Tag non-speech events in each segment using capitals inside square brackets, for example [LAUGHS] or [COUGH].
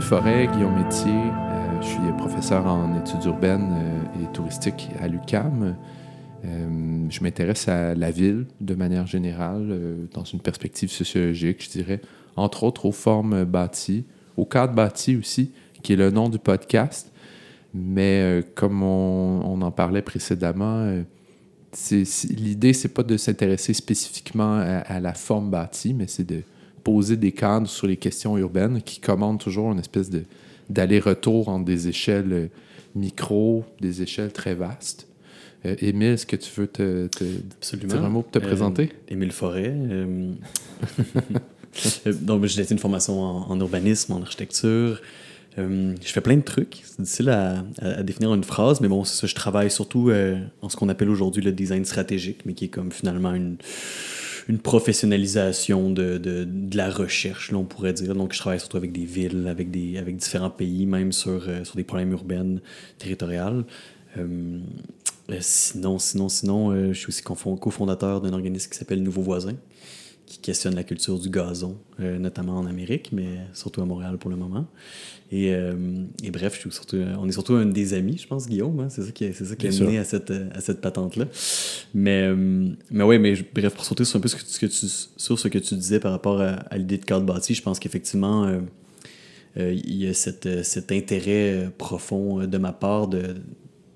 Forêt, Guillaume Métier. Euh, je suis professeur en études urbaines euh, et touristiques à l'UCAM. Euh, je m'intéresse à la ville de manière générale, dans une perspective sociologique, je dirais, entre autres aux formes bâties, au cadre bâti aussi, qui est le nom du podcast. Mais comme on, en parlait précédemment, l'idée, c'est pas de s'intéresser spécifiquement à, la forme bâtie, mais c'est de poser des cadres sur les questions urbaines qui commandent toujours une espèce de, d'aller-retour entre des échelles euh, micro, des échelles très vastes. Euh, Émile, est-ce que tu veux te, dire un mot pour te euh, présenter? Émile Forêt. [LAUGHS] donc, j'ai été une formation en, urbanisme, en architecture. je fais plein de trucs. C'est difficile à, à, définir une phrase, mais bon, c'est ça. Je travaille surtout en ce qu'on appelle aujourd'hui le design stratégique, mais qui est comme finalement une une professionnalisation de, de, de, la recherche, là, on pourrait dire. Donc, je travaille surtout avec des villes, avec, des, avec différents pays, même sur, euh, sur des problèmes urbains, territoriaux. Euh, sinon, sinon, sinon, euh, je suis aussi cofondateur d'un organisme qui s'appelle Nouveaux Voisins, qui questionne la culture du gazon, notamment en Amérique, mais surtout à Montréal pour le moment. Et, euh, et, bref, je suis surtout, on est surtout un des amis, je pense, Guillaume. Hein? C'est ça qui, est, ça qui a mené à cette, à cette patente-là. Mais, euh, mais bref, pour sauter sur un peu ce que, ce que tu, sur ce que tu disais par rapport à, l'idée de cadre bâti, je pense qu'effectivement, euh, il y a cette, cet intérêt profond de ma part de,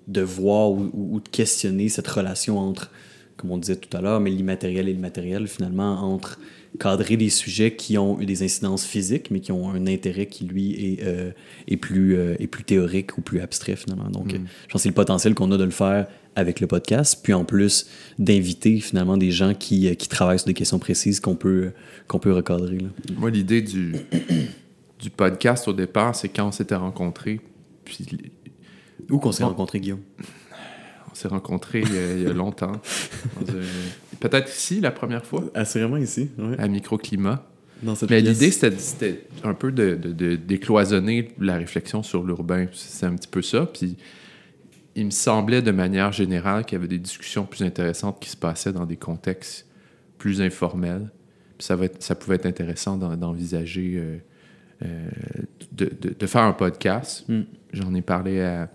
de voir ou, ou, de questionner cette relation entre, comme on disait tout à l'heure, mais l'immatériel et le matériel, finalement, entre cadrer des sujets qui ont eu des incidences physiques, mais qui ont un intérêt qui, lui, est, euh, est, plus, euh, est plus théorique ou plus abstrait, finalement. Donc, mm. je pense que c'est le potentiel qu'on a de le faire avec le podcast, puis en plus d'inviter finalement des gens qui, euh, qui travaillent sur des questions précises qu'on peut, qu'on peut recadrer. Là. Moi, l'idée du, [COUGHS] du podcast au départ, c'est quand on s'était rencontrés. Puis... Où qu'on s'est rencontrés, Guillaume on s'est rencontrés il, y a, longtemps. [LAUGHS] Peut-être ici, la première fois. Assurément ici, oui. À Microclimat. Mais l'idée, c'était un peu de, de, décloisonner la réflexion sur l'urbain. C'est un petit peu ça. Puis il me semblait de manière générale qu'il y avait des discussions plus intéressantes qui se passaient dans des contextes plus informels. Puis ça, va ça pouvait être intéressant d'envisager euh, euh, de, de, faire un podcast. Hmm. J'en ai parlé à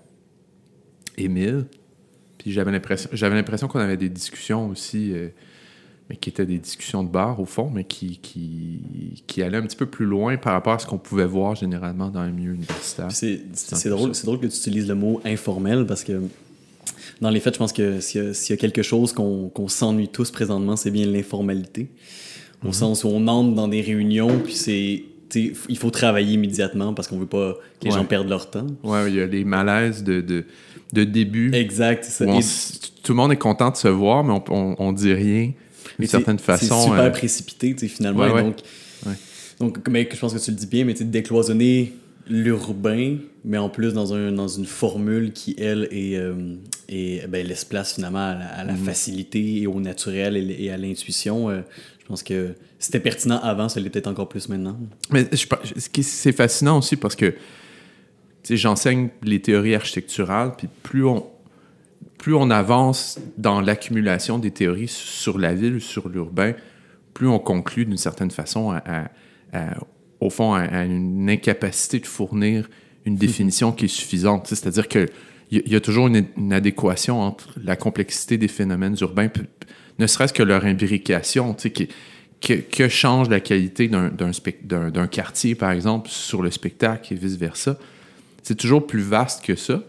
Émile, puis j'avais l'impression, j'avais l'impression qu'on avait des discussions aussi, euh, mais qui étaient des discussions de bar au fond, mais qui, qui, qui allaient un petit peu plus loin par rapport à ce qu'on pouvait voir généralement dans un milieu universitaire. C'est, c'est, drôle, c'est drôle que tu utilises le mot informel parce que dans les faits, je pense que s'il y a, quelque chose qu'on, qu'on s'ennuie tous présentement, c'est bien l'informalité. Au mm-hmm. sens où on entre dans des réunions, puis c'est il faut travailler immédiatement parce qu'on veut pas que les gens perdent leur temps. Ouais, il y a les malaises de, de, de début. Exact, ça. tout le monde est content de se voir, mais on, on, dit rien d'une certaine façon. C'est super euh, précipité, finalement. donc, donc mais, je pense que tu le dis bien, mais décloisonner l'urbain, mais en plus dans, un, dans une formule qui, elle, est, euh, ben, laisse place finalement à la, mm-hmm. facilité et au naturel et, à l'intuition. Euh, pense que c'était pertinent avant, ça l'est peut-être encore plus maintenant. Mais c'est fascinant aussi parce que j'enseigne les théories architecturales, puis plus on, plus on avance dans l'accumulation des théories sur la ville, sur l'urbain, plus on conclut d'une certaine façon, à, au fond, à, une incapacité de fournir une définition qui est suffisante. C'est-à-dire qu'il y, y, a toujours une, adéquation entre la complexité des phénomènes urbains, ne serait-ce que leur imbrication, qui, que, change la qualité d'un quartier, par exemple, sur le spectacle et vice-versa c'est toujours plus vaste que ça.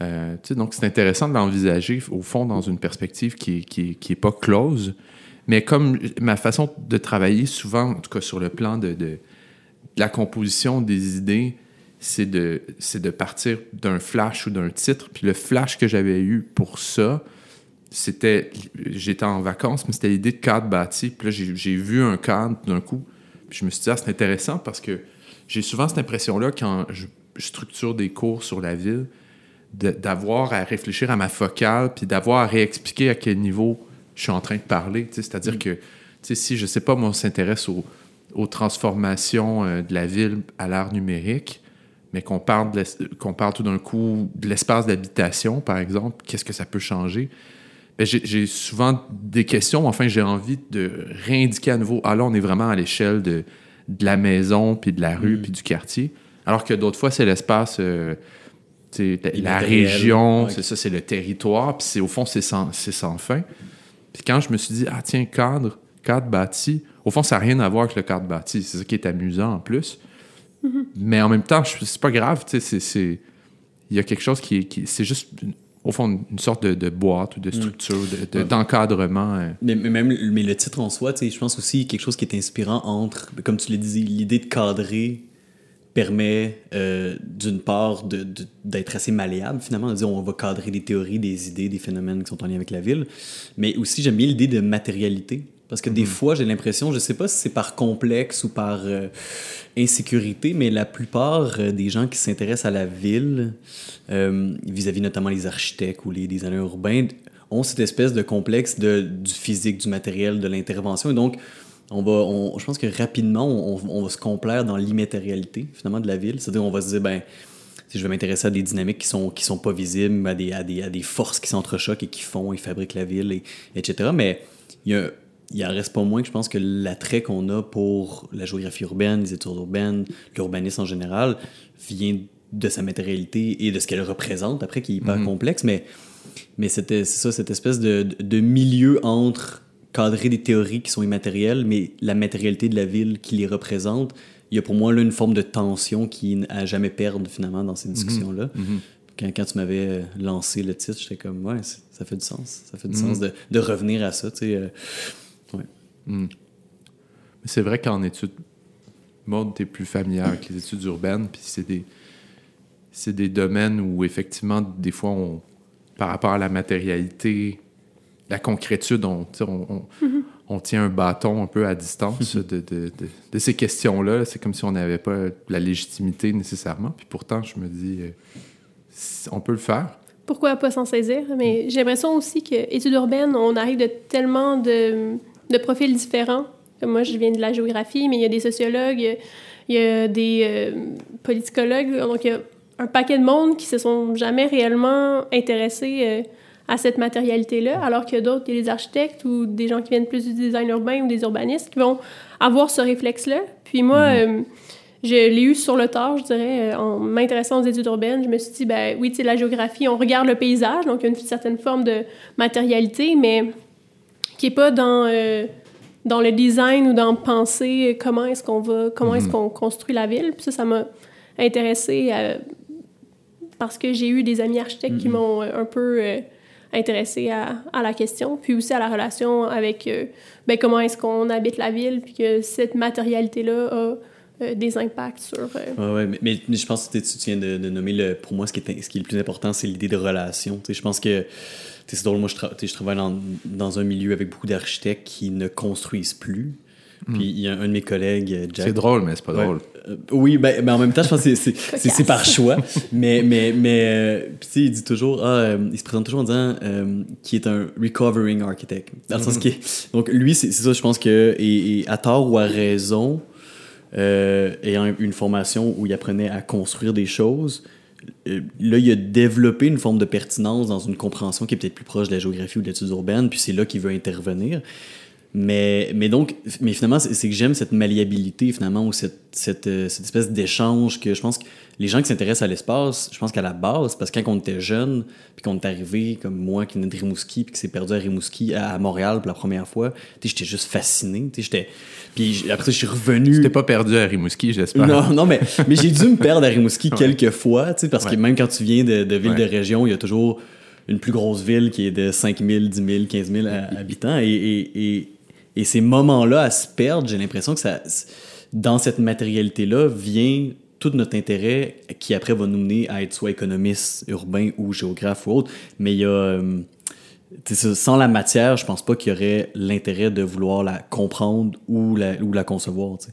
Euh, donc, c'est intéressant de l'envisager, au fond, dans une perspective qui n'est est pas close. Mais comme ma façon de travailler, souvent, en tout cas sur le plan de, de, la composition des idées, c'est de, de partir d'un flash ou d'un titre. Puis le flash que j'avais eu pour ça, c'était. J'étais en vacances, mais c'était l'idée de cadre bâti. Puis là, j'ai vu un cadre d'un coup. Puis je me suis dit, ah, c'est intéressant parce que j'ai souvent cette impression-là quand je structure des cours sur la ville, d'avoir à réfléchir à ma focale, puis d'avoir à réexpliquer à quel niveau je suis en train de parler. C'est-à-dire mm. que si, je sais pas, moi, on s'intéresse aux, transformations euh, de la ville à l'art numérique, mais qu'on parle, qu'on parle tout d'un coup de l'espace d'habitation, par exemple, qu'est-ce que ça peut changer? Ben, j'ai souvent des questions, enfin, j'ai envie de réindiquer à nouveau, ah là, on est vraiment à l'échelle de, de la maison, puis de la rue, mm. puis du quartier. Alors que d'autres fois, c'est l'espace, euh, la, région, c'est ça, c'est le territoire, puis c'est, au fond, c'est sans, sans fin. Puis quand je me suis dit, ah tiens, cadre, cadre bâti, au fond, ça n'a rien à voir avec le cadre bâti. C'est ça qui est amusant en plus. Mais en même temps, c'est pas grave, tu sais, c'est-. Il y a quelque chose qui est. Qui, c'est juste, au fond, une sorte de, de boîte ou de structure, de- de- Ouais. d'encadrement. euh. Mais, mais même mais le titre en soi, je pense aussi quelque chose qui est inspirant entre, comme tu l'as dit, l'idée de cadrer permet euh, d'une part d'être assez malléable finalement, de dire on va cadrer des théories, des idées, des phénomènes qui sont en lien avec la ville, mais aussi j'aime bien l'idée de matérialité. Parce que des fois, j'ai l'impression, je sais pas si c'est par complexe ou par euh, insécurité, mais la plupart euh, des gens qui s'intéressent à la ville, euh, vis-à-vis notamment les architectes ou les designers urbains, ont cette espèce de complexe de, du physique, du matériel, de l'intervention. Et donc, on va, on- je pense que rapidement, on, on va se complaire dans l'immatérialité, finalement, de la ville. C'est-à-dire, on va se dire, ben, si je vais m'intéresser à des dynamiques qui sont, qui sont pas visibles, à des, à des, à des forces qui s'entrechoquent et qui font et fabriquent la ville, et, etc. Mais il y a, il en reste pas moins que je pense que l'attrait qu'on a pour la géographie urbaine, les études urbaines, l'urbanisme en général, vient de sa matérialité et de ce qu'elle représente, après, qui est hyper complexe. Mais, mais c'est ça, cette espèce de, de milieu entre cadrer des théories qui sont immatérielles, mais la matérialité de la ville qui les représente. Il y a pour moi là une forme de tension qui à jamais perdre finalement dans ces discussions-là. Quand, quand tu m'avais euh, lancé le titre, j'étais comme, ouais, ça fait du sens. Ça fait du sens de, de revenir à ça, tu sais. euh, Mais c'est vrai qu'en études, Maud, t'es plus familière avec les études urbaines, puis c'est des, c'est des domaines où, effectivement, des fois, on, par rapport à la matérialité, la concrétude, on, tu on tient un bâton un peu à distance de, de- de- de ces questions-là. C'est comme si on n'avait pas la légitimité nécessairement. Puis pourtant, je me dis, euh, on peut le faire. Pourquoi pas s'en saisir? Mais j'ai l'impression aussi que études urbaines, on arrive de tellement de, de profils différents. Comme moi, je viens de la géographie, mais il y a des sociologues, il y a des euh, politicologues, donc il y a un paquet de monde qui se sont jamais réellement intéressés euh, à cette matérialité-là, alors que d'autres, il y a des architectes ou des gens qui viennent plus du design urbain ou des urbanistes qui vont avoir ce réflexe-là. Puis moi, euh, je l'ai eu sur le tard, je dirais, euh, en m'intéressant aux études urbaines. Je me suis dit, ben oui, tu sais, la géographie, on regarde le paysage, donc il y a une certaine forme de matérialité, mais qui est pas dans, euh, dans le design ou dans penser comment est-ce qu'on va, comment est-ce qu'on construit la ville. Puis ça, ça m'a intéressée euh, parce que j'ai eu des amis architectes qui m'ont euh, un peu euh, intéressée à, à la question, puis aussi à la relation avec euh, ben, comment est-ce qu'on habite la ville, puis que cette matérialité-là a euh, des impacts sur... euh, Ouais, ouais, mais, mais- mais je pense que tu tu viens de, de nommer le. Pour moi, ce qui est, ce qui est le plus important, c'est l'idée de relation. Tu sais, je pense que. tu sais, C'est drôle, moi, je, tra- travaille dans, dans un milieu avec beaucoup d'architectes qui ne construisent plus. Puis il y a un de mes collègues, euh, Jack. C'est drôle, mais c'est pas Ouais. drôle. Euh, oui, ben, ben en même temps, je pense que c'est- c'est- c'est c'est par choix. [LAUGHS] Mais, mais, mais euh, sais, il dit toujours, ah, euh, il se présente toujours en disant euh, qu'il est un recovering architect. Dans le sens qu'il est- Donc, lui, c'est c'est ça, je pense que, et, et à tort ou à raison, euh, ayant une formation où il apprenait à construire des choses, euh, là, il a développé une forme de pertinence dans une compréhension qui est peut-être plus proche de la géographie ou de l'étude urbaine, puis c'est là qu'il veut intervenir. Mais, mais donc, mais finalement, c'est c'est que j'aime cette malléabilité, finalement, ou cette, cette, euh, cette espèce d'échange que je pense que les gens qui s'intéressent à l'espace, je pense qu'à la base, parce que quand on était jeune, puis qu'on est arrivé, comme moi qui venais de Rimouski, puis qui s'est perdu à Rimouski, à, à Montréal pour la première fois, tu sais, j'étais juste fasciné, tu sais, j'étais... Puis après je suis revenu... Tu t'es pas perdu à Rimouski, j'espère. Non, non, mais, mais j'ai dû me perdre à Rimouski [LAUGHS] quelques fois, tu sais, parce que même quand tu viens de, de ville de région, il y a toujours une plus grosse ville qui est de 5 000, 10 000, 15 000 ha- habitants. Et, et, et, et ces moments-là à se perdre, j'ai l'impression que ça, dans cette matérialité-là vient tout notre intérêt qui après va nous mener à être soit économiste urbain ou géographe ou autre. Mais il y a. sans la matière, je pense pas qu'il y aurait l'intérêt de vouloir la comprendre ou la, ou la concevoir. sais.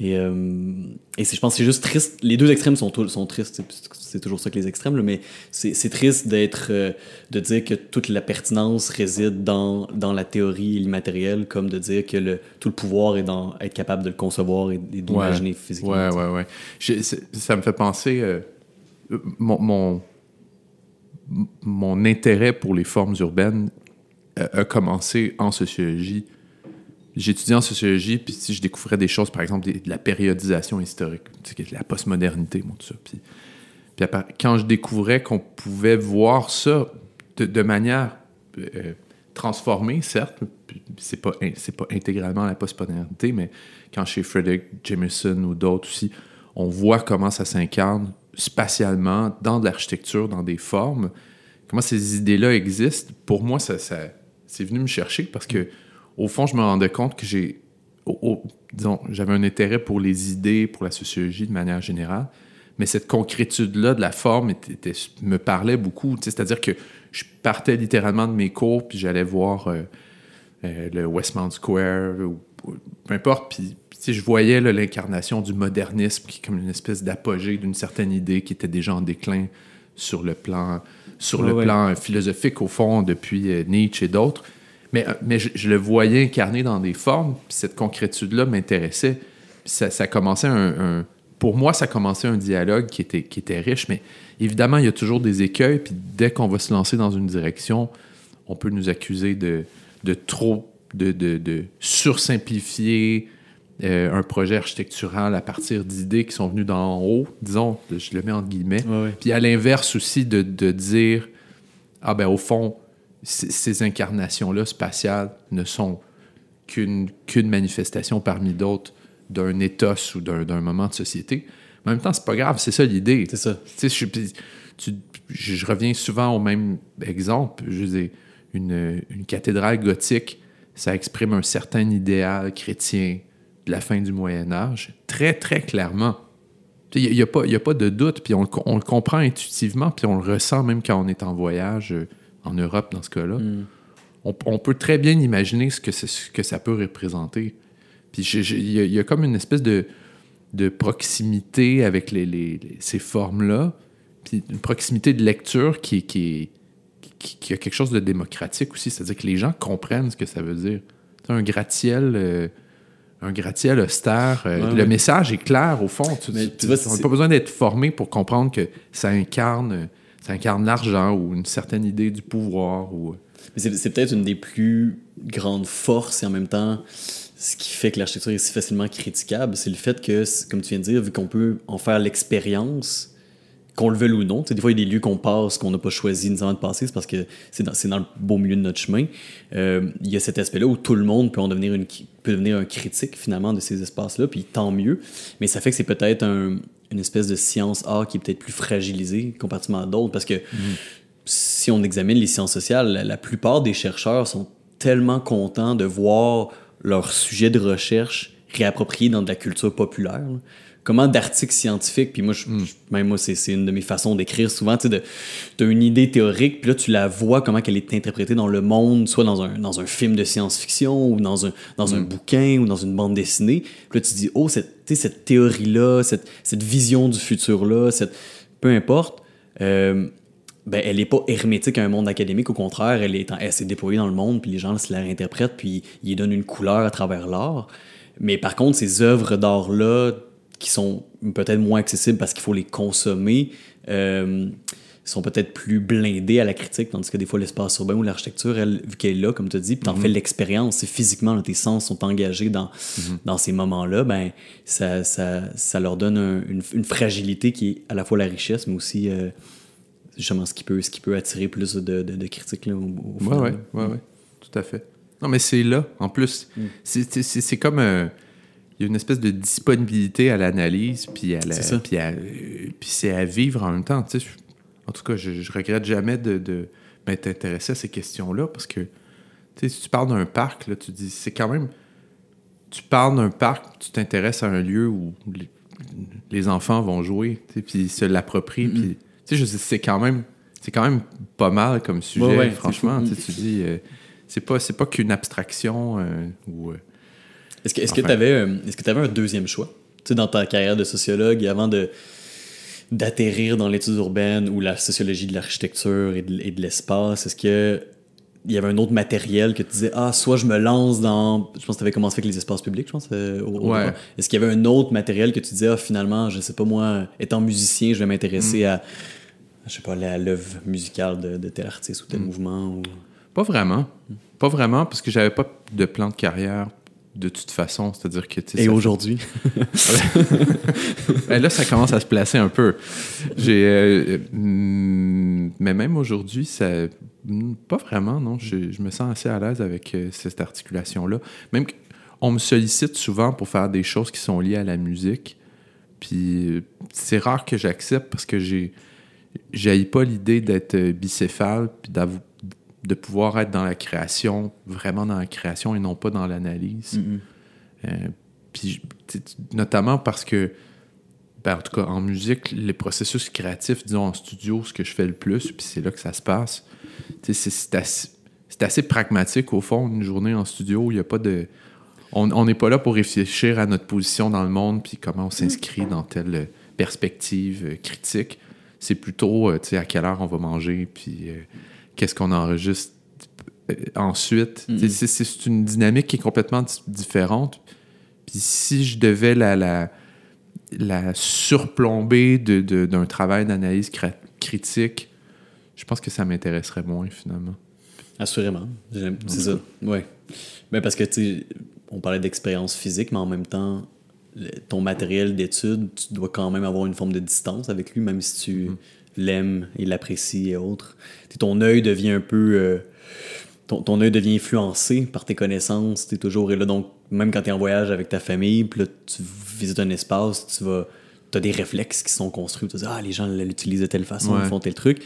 Et, euh, et je pense que c'est juste triste. Les deux extrêmes sont, tristes. c'est- toujours ça que les extrêmes, là, mais c'est triste d'être, euh, de dire que toute la pertinence réside dans, dans la théorie et l'immatériel, comme de dire que le, tout le pouvoir est dans être capable de le concevoir et, et d'imaginer physiquement. Ouais, ouais, ouais. Ça me fait penser. euh, euh, mon, mon, mon intérêt pour les formes urbaines a commencé en sociologie j'étudiais en sociologie, puis si je découvrais des choses, par exemple, de la périodisation historique, la postmodernité, tout ça. Puis quand je découvrais qu'on pouvait voir ça de, manière euh, transformée, certes, c'est pas, c'est pas intégralement la postmodernité, mais quand chez Frederick Jameson ou d'autres aussi, on voit comment ça s'incarne spatialement dans de l'architecture, dans des formes, comment ces idées-là existent, pour moi, ça, c'est venu me chercher parce que, au fond, je me rendais compte que j'ai, disons, j'avais un intérêt pour les idées, pour la sociologie de manière générale, mais cette concrétude-là de la forme me parlait beaucoup. C'est-à-dire que je partais littéralement de mes cours, puis j'allais voir euh, euh, le Westmount Square, peu importe, puis je voyais l'incarnation du modernisme qui est comme une espèce d'apogée d'une certaine idée qui était déjà en déclin sur le plan, sur le plan philosophique, au fond, depuis euh, Nietzsche et d'autres. Mais, euh, mais je, le voyais incarné dans des formes, puis cette concrétude-là m'intéressait. Ça, ça commençait un, Pour moi, ça commençait un dialogue qui était, qui était riche, mais évidemment, il y a toujours des écueils, puis dès qu'on va se lancer dans une direction, on peut nous accuser de, de trop, de, de, de sursimplifier, euh, un projet architectural à partir d'idées qui sont venues d'en haut, disons, je le mets entre guillemets. Puis à l'inverse aussi de, dire, ah ben au fond, ces incarnations-là spatiales ne sont qu'une qu'une manifestation parmi d'autres d'un éthos ou d'un moment de société. en même temps, c'est pas grave, c'est ça l'idée. C'est ça. Je, je, reviens souvent au même exemple. Je dis, une, une cathédrale gothique, ça exprime un certain idéal chrétien de la fin du Moyen Âge, très, très clairement. Il n'y a, pas, a pas de doute, puis on, le comprend intuitivement, puis on le ressent même quand on est en voyage euh, en Europe, dans ce cas-là. Hmm. On, peut très bien imaginer ce que, ce que ça peut représenter. Puis il y, a comme une espèce de, de proximité avec les, ces formes-là, puis une proximité de lecture qui, qui, qui, a quelque chose de démocratique aussi. C'est-à-dire que les gens comprennent ce que ça veut dire. un gratte-ciel... Euh, un gratte-ciel austère. Euh, le message est clair, au fond. Tu, on n'a pas besoin d'être formé pour comprendre que ça incarne, ça incarne l'argent ou une certaine idée du pouvoir. Ou... Mais c'est peut-être une des plus grandes forces et en même temps, ce qui fait que l'architecture est si facilement critiquable, c'est le fait que, comme tu viens de dire, vu qu'on peut en faire l'expérience, qu'on le veuille ou non. des fois, il y a des lieux qu'on passe, qu'on n'a pas choisi nécessairement de passer, c'est parce que c'est dans, dans, le beau milieu de notre chemin. Euh, il y a cet aspect-là où tout le monde peut en devenir, une, peut devenir un critique, finalement, de ces espaces-là, puis tant mieux. Mais ça fait que c'est peut-être une espèce de science art qui est peut-être plus fragilisée comparativement à d'autres, parce que mm-hmm. si on examine les sciences sociales, la, la plupart des chercheurs sont tellement contents de voir leur sujet de recherche réapproprié dans de la culture populaire comment d'articles scientifiques, puis moi, hmm. même moi, c'est une de mes façons d'écrire souvent, tu as une idée théorique, puis là, tu la vois, comment elle est interprétée dans le monde, soit dans un, dans un film de science-fiction, ou dans un, dans un hmm. bouquin, ou dans une bande dessinée. Puis là, tu te dis, oh, cette, cette théorie-là, cette, cette vision du futur-là, cette... peu importe, euh, ben, elle n'est pas hermétique à un monde académique, au contraire, elle, est, elle s'est déployée dans le monde, puis les gens se la réinterprètent, puis ils donnent une couleur à travers l'art. Mais par contre, ces œuvres d'art-là, qui sont peut-être moins accessibles parce qu'il faut les consommer, euh, sont peut-être plus blindés à la critique, tandis que des fois, l'espace urbain ou l'architecture, elle, vu qu'elle est là, comme tu as dit, puis t'en mm fais l'expérience, physiquement, tes sens sont engagés dans, mhm. dans ces moments-là, ben, ça, ça, ça, leur donne une, une, fragilité qui est à la fois la richesse, mais aussi euh, justement ce qui, peut, ce qui peut attirer plus de, de, critiques. Là, au, oui, ouais, ouais, ouais, tout à fait. Non, mais c'est là, en plus. Mm. C'est comme... un il y a une espèce de disponibilité à l'analyse, puis à puis, puis c'est à vivre en même temps. Tu sais, en tout cas, je, je regrette jamais de, de m'intéresser à ces questions-là parce que tu sais, si tu parles d'un parc, là, tu dis c'est quand même. Tu parles d'un parc, tu t'intéresses à un lieu où les, enfants vont jouer, puis se l'approprient, puis tu sais, c'est quand même c'est quand même pas mal comme sujet, franchement. Tu dis, euh, c'est pas, pas qu'une abstraction euh, ou. Euh, est-ce que tu avais, est-ce que avais un deuxième choix? Tu sais, dans ta carrière de sociologue avant de d'atterrir dans l'étude urbaine ou la sociologie de l'architecture et de, l'espace? Est-ce que il y avait un autre matériel que tu disais ah soit je me lance dans je pense que tu avais commencé avec les espaces publics je pense euh, est-ce qu'il y avait un autre matériel que tu disais ah finalement je sais pas moi étant musicien je vais m'intéresser mm. à je sais pas à l'œuvre musicale de, tel artiste ou tel mm. mouvement ou... pas vraiment pas vraiment parce que j'avais pas de plan de carrière de toute façon. C'est-à-dire que. Et aujourd'hui? [LAUGHS] Ben là, ça commence à se placer un peu. J'ai, euh, mm, mais même aujourd'hui, ça, mm, pas vraiment, non. Je, je me sens assez à l'aise avec euh, cette articulation-là. Même on me sollicite souvent pour faire des choses qui sont liées à la musique. Puis euh, c'est rare que j'accepte parce que j'ai, j'haïs pas l'idée d'être euh, bicéphale puis de pouvoir être dans la création, vraiment dans la création et non pas dans l'analyse. Euh, puis, tu sais, tu- notamment parce que, ben, en tout cas, en musique, les processus créatifs, disons en studio, ce que je fais le plus, puis c'est là que ça se passe, c'est- assez, assez pragmatique au fond, une journée en studio, il n'y a pas de. On n'est pas là pour réfléchir à notre position dans le monde, puis comment on s'inscrit dans telle perspective euh, critique. C'est plutôt, euh, tu sais, à quelle heure on va manger, puis euh, qu'est-ce qu'on enregistre euh, ensuite. Sais, C'est une dynamique qui est complètement di- différente. Puis si je devais la, la, la surplomber de- de- d'un travail d'analyse critique, je pense que ça m'intéresserait moins finalement. Assurément. J'aime- C'est ça. Ouais. Ben parce que, tu sais, on parlait d'expérience physique, mais en même temps, le- ton matériel d'étude, tu dois quand même avoir une forme de distance avec lui, même si tu l'aimes et l'apprécies et autres. Tu sais, ton œil devient un peu. euh, ton, ton œil devient influencé par tes connaissances. Tu es toujours là. Donc, même quand tu es en voyage avec ta famille, puis là, tu visites un espace, tu vas. Tu as des réflexes qui sont construits. Tu dis, ah, les gens l'utilisent de telle façon, Ouais. ils font tel truc.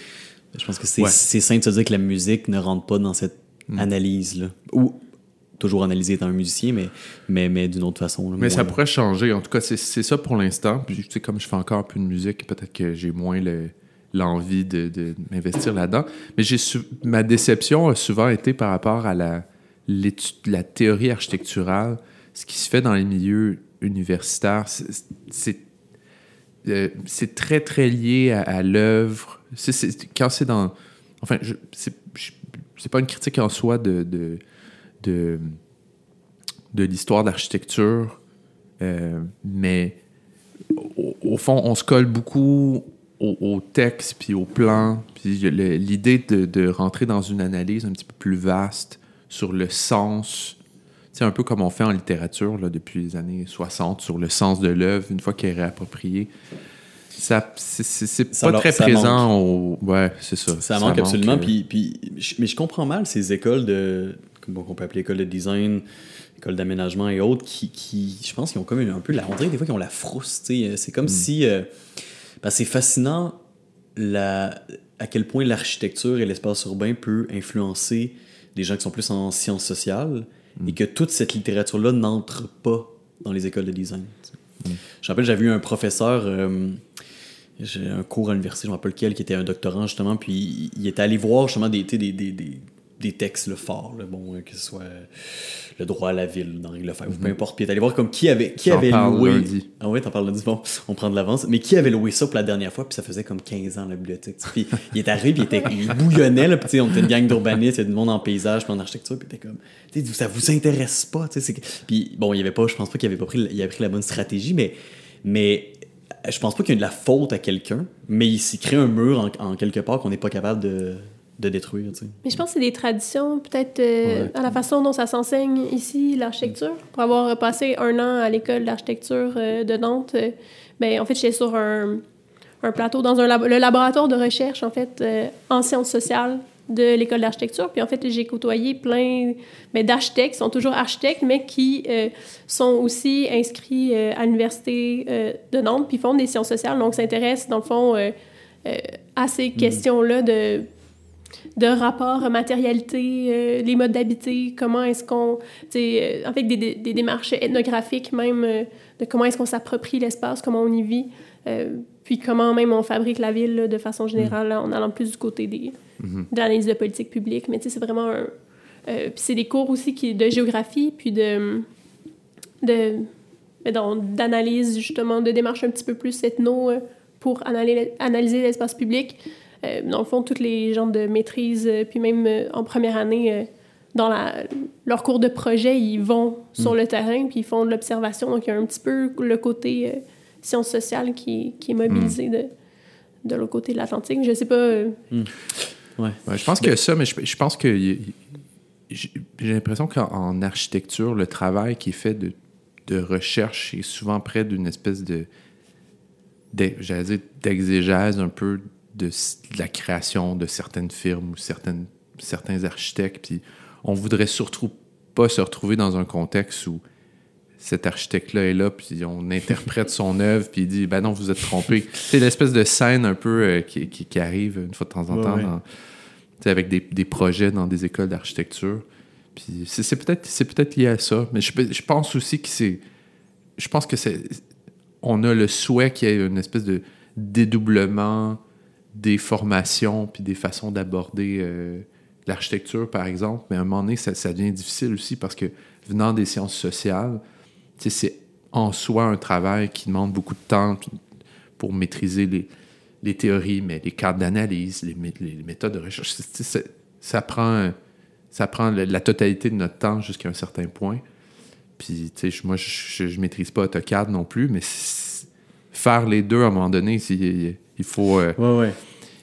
Je pense que c'est Ouais. sain de se dire que la musique ne rentre pas dans cette Mm. analyse-là. Ou toujours analyser étant un musicien, mais, mais, mais d'une autre façon. là, Mais ça pourrait changer. En tout cas, c'est c'est ça pour l'instant. Puis, tu sais, comme je fais encore un peu de musique, peut-être que j'ai moins le- l'envie de, de m'investir là-dedans. Mais j'ai ma déception a souvent été par rapport à la, la théorie architecturale. Ce qui se fait dans les milieux universitaires, c'est- euh, très, très lié à, à l'œuvre. Quand c'est dans... Enfin, c'est pas une critique en soi de... de, de de l'histoire d'architecture, euh, mais au, au fond, on se colle beaucoup au, au texte, puis au plan, puis l'idée de, de rentrer dans une analyse un petit peu plus vaste sur le sens, c'est un peu comme on fait en littérature là, depuis les années 60, sur le sens de l'œuvre, une fois qu'elle est réappropriée. Ça, c'est- pas très présent au... Ouais, c'est ça. Ça manque absolument. euh, Puis, puis, je- mais je comprends mal ces écoles de. Bon, qu'on peut appeler école de design, école d'aménagement et autres, qui, qui je pense qu'ils ont comme un peu la. Dirait des fois qu'ils ont la frousse. tu sais. C'est comme si. euh, c'est fascinant la, à quel point l'architecture et l'espace urbain peut influencer des gens qui sont plus en sciences sociales et que toute cette littérature-là n'entre pas dans les écoles de design. sais. Je me rappelle, j'avais eu un professeur. euh, j'ai un cours à l'université, je ne me rappelle lequel, qui était un doctorant justement, puis il, était allé voir justement des, des, des, des textes là, forts, là, bon, euh, que ce soit euh, le droit à la ville d'Henri Lefebvre, ou peu importe, puis allé voir comme qui avait, qui avait loué. lundi. Ah ouais, t'en parles lundi, bon, on prend de l'avance, mais qui avait loué ça pour la dernière fois, puis ça faisait comme 15 ans la bibliothèque. Puis il est arrivé, puis il, était, il bouillonnait, là, puis on était une gang d'urbanistes, il y a du monde en paysage, puis en architecture, puis il était comme, tu sais, ça vous intéresse pas, tu sais, Puis bon, il avait pas, je pense pas qu'il avait pas pris, il avait pris la bonne stratégie, mais, mais je pense pas qu'il y a de la faute à quelqu'un, mais il s'est créé un mur en, en quelque part qu'on n'est pas capable de, de détruire. Mais je pense que c'est des traditions, peut-être euh, Ouais. à la façon dont ça s'enseigne ici, l'architecture. Pour avoir passé un an à l'école d'architecture euh, de Nantes, euh, ben, en fait, j'étais sur un, un plateau dans un labo- le laboratoire de recherche, en fait, euh, en sciences sociales de l'école d'architecture. Puis en fait, j'ai côtoyé plein ben, d'architectes qui sont toujours architectes, mais qui euh, sont aussi inscrits euh, à l'université euh, de Nantes, puis font des sciences sociales, donc s'intéressent, dans le fond, euh, euh, à ces questions-là de de rapport à matérialité, euh, les modes d'habiter, comment est-ce qu'on... euh, en fait, des, des, des démarches ethnographiques même, euh, de comment est-ce qu'on s'approprie l'espace, comment on y vit, euh, puis comment même on fabrique la ville là, de façon générale, là, en allant plus du côté des, de l'analyse de politique publique. Mais tu sais, c'est vraiment un... puis c'est des cours aussi qui, de géographie, puis de... de ben d'analyse, justement, de démarches un petit peu plus ethno pour analyser l'espace public. Euh, dans le fond, toutes les gens de maîtrise, euh, puis même euh, en première année, euh, dans la, leur cours de projet, ils vont sur le terrain, puis ils font de l'observation. Donc, il y a un petit peu le côté euh, sciences sociales qui, qui est mobilisé de, de l'autre côté de l'Atlantique. Je sais pas... euh, Ouais. Ouais, je pense a ça, mais je, je pense il j'ai l'impression qu'en architecture, le travail qui est fait de, de recherche est souvent près d'une espèce de, j'allais dire, d'exégèse un peu de, la création de certaines firmes ou certaines, certains architectes. Puis on voudrait surtout pas se retrouver dans un contexte où cet architecte-là est là, puis on [LAUGHS] interprète son œuvre, puis il dit Ben non, vous êtes trompé. [LAUGHS] C'est l'espèce de scène un peu euh, qui, qui, arrive une fois de temps en temps avec des, des, projets dans des écoles d'architecture. Puis c'est peut-être peut lié à ça, mais je, je pense aussi que c'est. Je pense que c'est. On a le souhait qu'il y ait une espèce de dédoublement des formations puis des façons d'aborder euh, l'architecture, par exemple. Mais à un moment donné, ça, devient difficile aussi parce que venant des sciences sociales, c'est en soi un travail qui demande beaucoup de temps pour maîtriser les, les théories, mais les cadres d'analyse, les, méthodes de recherche. Ça prend, ça prend la totalité de notre temps jusqu'à un certain point. Puis, tu sais, moi, je, je, maîtrise pas AutoCAD non plus, mais faire les deux à un moment donné, il, il faut, euh,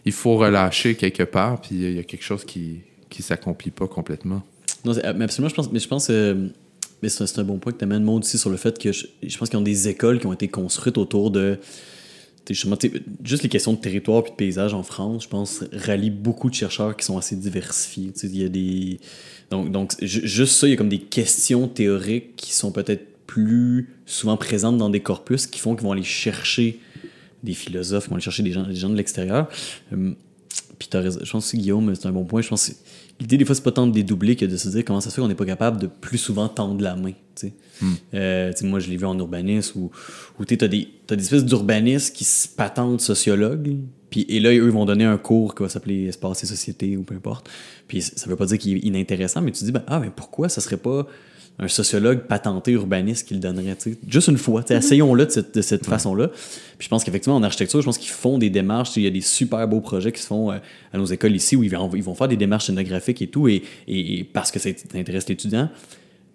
il faut relâcher quelque part, puis il y a quelque chose qui qui s'accomplit pas complètement. Non, absolument, je pense, mais je pense euh, mais c'est un bon point que tu amènes, monde aussi, sur le fait que je, pense qu'il y a des écoles qui ont été construites autour de. Justement, juste les questions de territoire et de paysage en France, je pense, rallient beaucoup de chercheurs qui sont assez diversifiés. Il y a des. Donc, donc, juste ça, il y a comme des questions théoriques qui sont peut-être plus souvent présentes dans des corpus qui font qu'ils vont aller chercher des philosophes, qui vont aller chercher des gens, des gens de l'extérieur. Hum, puis je pense que Guillaume, c'est un bon point. Je pense l'idée, des fois, c'est pas tant de dédoubler que de se dire comment ça se fait qu'on n'est pas capable de plus souvent tendre la main. Hmm. Euh, moi, je l'ai vu en urbanisme où, où tu as des, as des espèces d'urbanistes qui se patentent sociologues. Puis, et là, eux, vont donner un cours qui va s'appeler Espace et Société ou peu importe. Puis ça veut pas dire qu'il est inintéressant, mais tu te dis, ben, ah, mais pourquoi ça serait pas un sociologue patenté urbaniste qui le donnerait, juste une fois. Mhm. Essayons-le de cette, façon-là. Puis je pense qu'effectivement, en architecture, je pense qu'ils font des démarches. Il y a des super beaux projets qui se font euh, à nos écoles ici où ils vont, ils vont faire des démarches scénographiques et tout, et, et, parce que ça intéresse l'étudiant.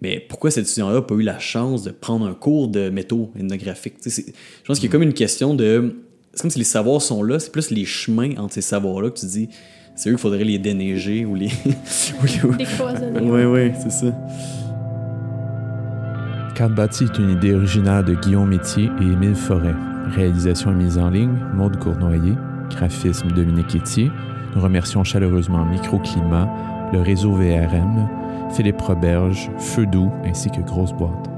Mais pourquoi cet étudiant-là n'a pas eu la chance de prendre un cours de métaux ethnographiques? Je pense qu'il y a comme une question de. C'est comme si les savoirs sont là, c'est plus les chemins entre ces savoirs-là que tu dis c'est eux qu'il faudrait les déneiger ou les. [LAUGHS] Oui, oui, c'est ça. Carte bâtie est une idée originale de Guillaume Métier et Émile Forêt. Réalisation et mise en ligne, Maude Cournoyer. Graphisme, Dominique Etier. Nous remercions chaleureusement Microclimat, le réseau VRM, Philippe Roberge, Feu Doux ainsi que Grosse Boîte.